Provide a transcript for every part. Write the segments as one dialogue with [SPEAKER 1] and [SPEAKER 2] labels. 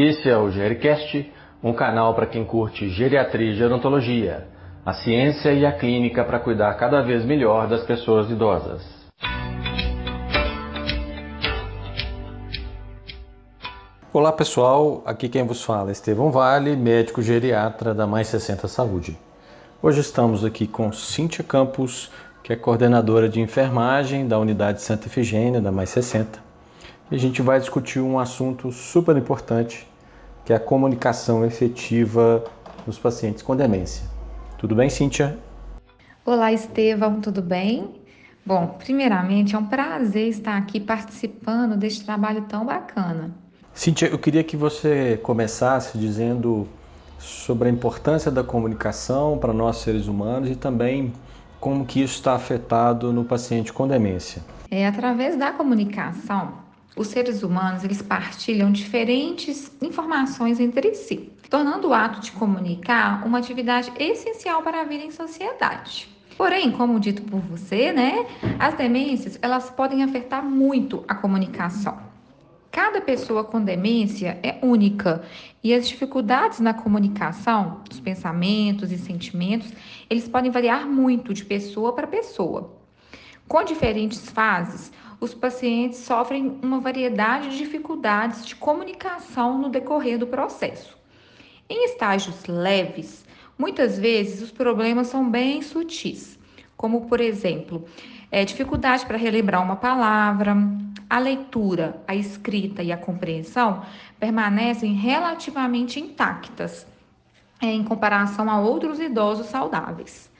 [SPEAKER 1] Esse é o GeriCast, um canal para quem curte geriatria e gerontologia, a ciência e a clínica para cuidar cada vez melhor das pessoas idosas. Olá pessoal, aqui quem vos fala é Estevão Vale, médico geriatra da Mais 60 Saúde. Hoje estamos aqui com Cíntia Campos, que é coordenadora de enfermagem da unidade Santa Efigênia da Mais 60. E a gente vai discutir um assunto super importante que é a comunicação efetiva nos pacientes com demência. Tudo bem, Cíntia?
[SPEAKER 2] Olá, Estevão, tudo bem? Bom, primeiramente é um prazer estar aqui participando deste trabalho tão bacana.
[SPEAKER 1] Cíntia, eu queria que você começasse dizendo sobre a importância da comunicação para nós seres humanos e também como que isso está afetado no paciente com demência.
[SPEAKER 2] É através da comunicação os seres humanos eles partilham diferentes informações entre si, tornando o ato de comunicar uma atividade essencial para a vida em sociedade. Porém, como dito por você, né, as demências elas podem afetar muito a comunicação. Cada pessoa com demência é única e as dificuldades na comunicação, dos pensamentos e sentimentos, eles podem variar muito de pessoa para pessoa. Com diferentes fases, os pacientes sofrem uma variedade de dificuldades de comunicação no decorrer do processo. Em estágios leves, muitas vezes os problemas são bem sutis, como por exemplo, é, dificuldade para relembrar uma palavra, a leitura, a escrita e a compreensão permanecem relativamente intactas é, em comparação a outros idosos saudáveis.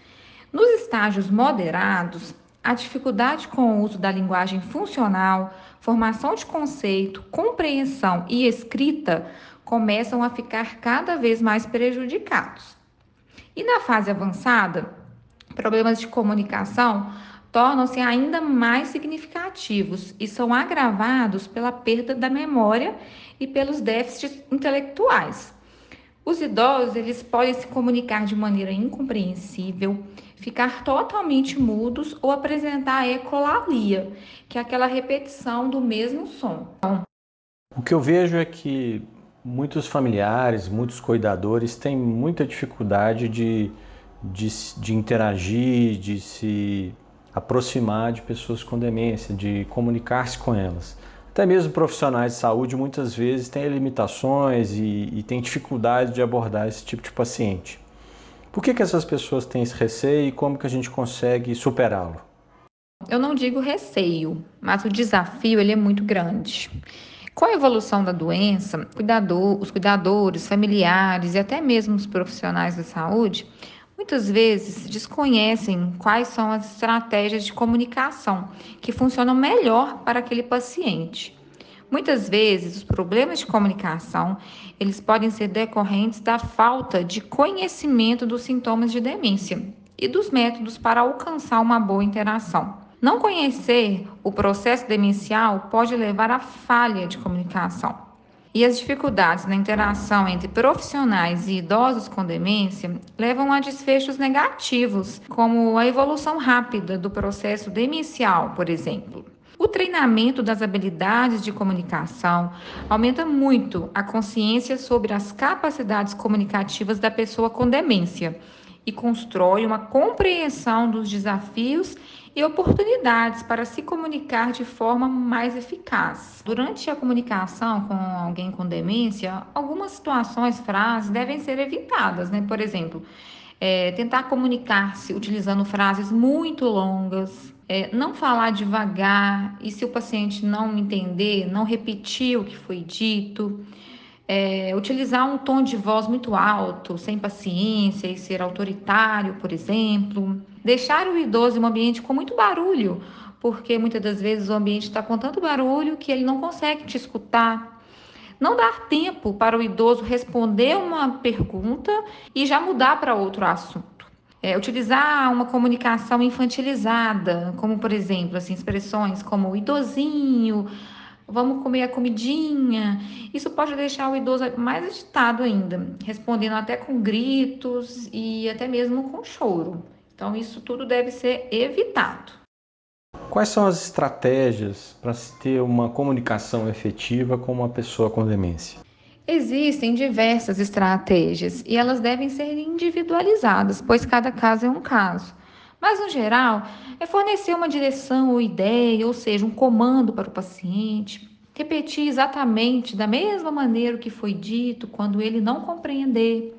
[SPEAKER 2] Nos estágios moderados, a dificuldade com o uso da linguagem funcional, formação de conceito, compreensão e escrita começam a ficar cada vez mais prejudicados. E na fase avançada, problemas de comunicação tornam-se ainda mais significativos e são agravados pela perda da memória e pelos déficits intelectuais. Os idosos, eles podem se comunicar de maneira incompreensível, ficar totalmente mudos ou apresentar ecolalia, que é aquela repetição do mesmo som.
[SPEAKER 1] O que eu vejo é que muitos familiares, muitos cuidadores têm muita dificuldade de, de, de interagir, de se aproximar de pessoas com demência, de comunicar-se com elas. Até mesmo profissionais de saúde muitas vezes têm limitações e, e têm dificuldade de abordar esse tipo de paciente. Por que, que essas pessoas têm esse receio e como que a gente consegue superá-lo?
[SPEAKER 2] Eu não digo receio, mas o desafio ele é muito grande. Com a evolução da doença, cuidador, os cuidadores, familiares e até mesmo os profissionais da saúde muitas vezes desconhecem quais são as estratégias de comunicação que funcionam melhor para aquele paciente. Muitas vezes, os problemas de comunicação, eles podem ser decorrentes da falta de conhecimento dos sintomas de demência e dos métodos para alcançar uma boa interação. Não conhecer o processo demencial pode levar à falha de comunicação. E as dificuldades na interação entre profissionais e idosos com demência levam a desfechos negativos, como a evolução rápida do processo demencial, por exemplo. O treinamento das habilidades de comunicação aumenta muito a consciência sobre as capacidades comunicativas da pessoa com demência e constrói uma compreensão dos desafios e oportunidades para se comunicar de forma mais eficaz. Durante a comunicação com alguém com demência, algumas situações, frases devem ser evitadas, né? Por exemplo, é, tentar comunicar-se utilizando frases muito longas, é, não falar devagar e se o paciente não entender, não repetir o que foi dito. É, utilizar um tom de voz muito alto, sem paciência e ser autoritário, por exemplo. Deixar o idoso em um ambiente com muito barulho, porque muitas das vezes o ambiente está com tanto barulho que ele não consegue te escutar. Não dar tempo para o idoso responder uma pergunta e já mudar para outro assunto. É, utilizar uma comunicação infantilizada, como por exemplo, assim, expressões como idosinho, vamos comer a comidinha. Isso pode deixar o idoso mais agitado ainda, respondendo até com gritos e até mesmo com choro. Então, isso tudo deve ser evitado.
[SPEAKER 1] Quais são as estratégias para se ter uma comunicação efetiva com uma pessoa com demência?
[SPEAKER 2] Existem diversas estratégias e elas devem ser individualizadas, pois cada caso é um caso. Mas, no geral, é fornecer uma direção ou ideia, ou seja, um comando para o paciente, repetir exatamente da mesma maneira o que foi dito quando ele não compreender,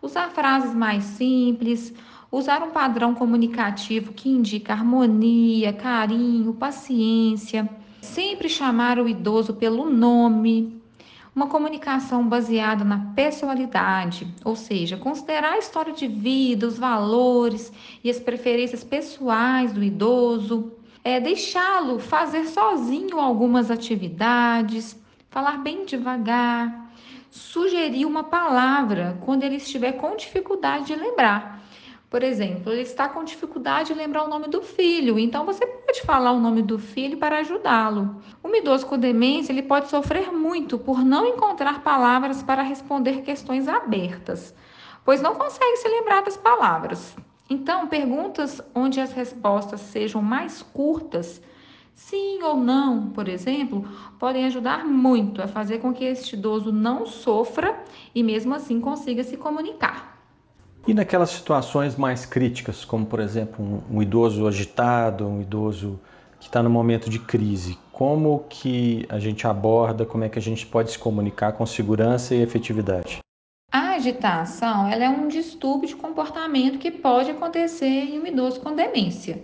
[SPEAKER 2] usar frases mais simples, usar um padrão comunicativo que indica harmonia, carinho, paciência, sempre chamar o idoso pelo nome, uma comunicação baseada na personalidade, ou seja, considerar a história de vida, os valores e as preferências pessoais do idoso, é deixá-lo fazer sozinho algumas atividades, falar bem devagar, sugerir uma palavra quando ele estiver com dificuldade de lembrar. Por exemplo, ele está com dificuldade de lembrar o nome do filho, então você pode falar o nome do filho para ajudá-lo. Um idoso com demência ele pode sofrer muito por não encontrar palavras para responder questões abertas, pois não consegue se lembrar das palavras. Então, perguntas onde as respostas sejam mais curtas, sim ou não, por exemplo, podem ajudar muito a fazer com que este idoso não sofra e mesmo assim consiga se comunicar.
[SPEAKER 1] E naquelas situações mais críticas, como por exemplo um, um idoso agitado, um idoso que está no momento de crise, como que a gente aborda, como é que a gente pode se comunicar com segurança e efetividade?
[SPEAKER 2] A agitação ela é um distúrbio de comportamento que pode acontecer em um idoso com demência.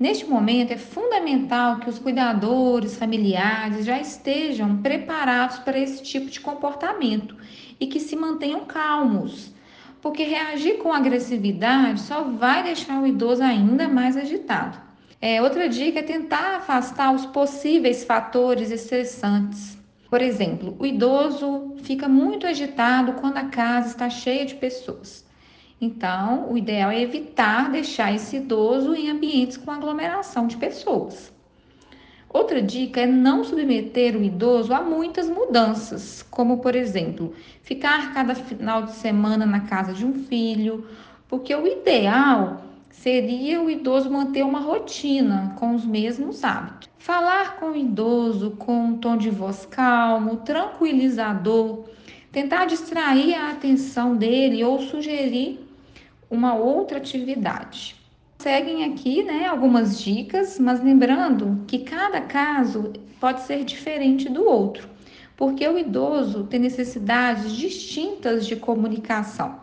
[SPEAKER 2] Neste momento, é fundamental que os cuidadores familiares já estejam preparados para esse tipo de comportamento e que se mantenham calmos porque reagir com agressividade só vai deixar o idoso ainda mais agitado. É, outra dica é tentar afastar os possíveis fatores estressantes. Por exemplo, o idoso fica muito agitado quando a casa está cheia de pessoas. Então, o ideal é evitar deixar esse idoso em ambientes com aglomeração de pessoas. Outra dica é não submeter o idoso a muitas mudanças, como por exemplo, ficar cada final de semana na casa de um filho, porque o ideal seria o idoso manter uma rotina com os mesmos hábitos. Falar com o idoso com um tom de voz calmo, tranquilizador, tentar distrair a atenção dele ou sugerir uma outra atividade. Seguem aqui né, algumas dicas, mas lembrando que cada caso pode ser diferente do outro, porque o idoso tem necessidades distintas de comunicação.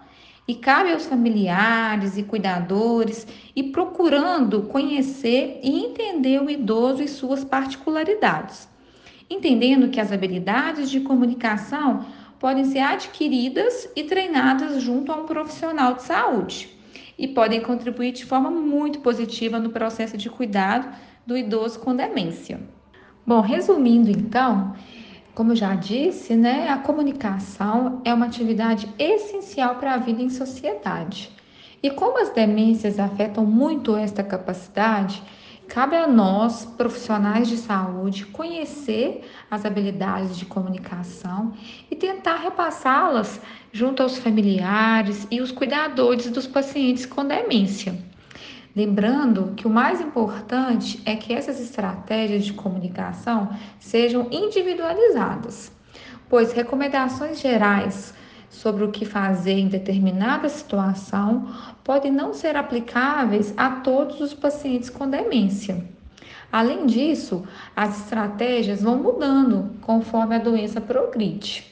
[SPEAKER 2] E cabe aos familiares e cuidadores ir procurando conhecer e entender o idoso e suas particularidades, entendendo que as habilidades de comunicação podem ser adquiridas e treinadas junto a um profissional de saúde e podem contribuir de forma muito positiva no processo de cuidado do idoso com demência. Bom, resumindo então, como eu já disse, né, a comunicação é uma atividade essencial para a vida em sociedade. E como as demências afetam muito esta capacidade, Cabe a nós, profissionais de saúde, conhecer as habilidades de comunicação e tentar repassá-las junto aos familiares e os cuidadores dos pacientes com demência. Lembrando que o mais importante é que essas estratégias de comunicação sejam individualizadas, pois recomendações gerais sobre o que fazer em determinada situação podem não ser aplicáveis a todos os pacientes com demência. Além disso, as estratégias vão mudando conforme a doença progride.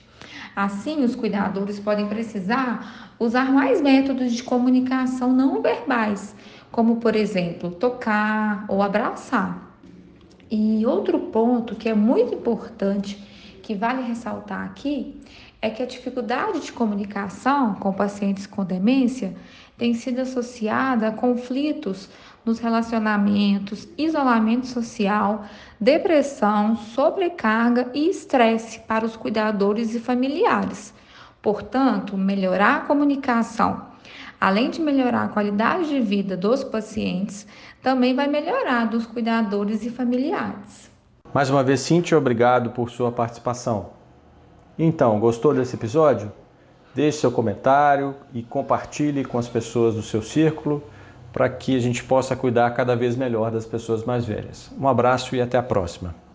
[SPEAKER 2] Assim, os cuidadores podem precisar usar mais métodos de comunicação não verbais, como por exemplo, tocar ou abraçar. E outro ponto que é muito importante, que vale ressaltar aqui, é que a dificuldade de comunicação com pacientes com demência tem sido associada a conflitos nos relacionamentos, isolamento social, depressão, sobrecarga e estresse para os cuidadores e familiares. Portanto, melhorar a comunicação, além de melhorar a qualidade de vida dos pacientes, também vai melhorar dos cuidadores e familiares.
[SPEAKER 1] Mais uma vez, Cintia, obrigado por sua participação. Então, gostou desse episódio? Deixe seu comentário e compartilhe com as pessoas do seu círculo para que a gente possa cuidar cada vez melhor das pessoas mais velhas. Um abraço e até a próxima.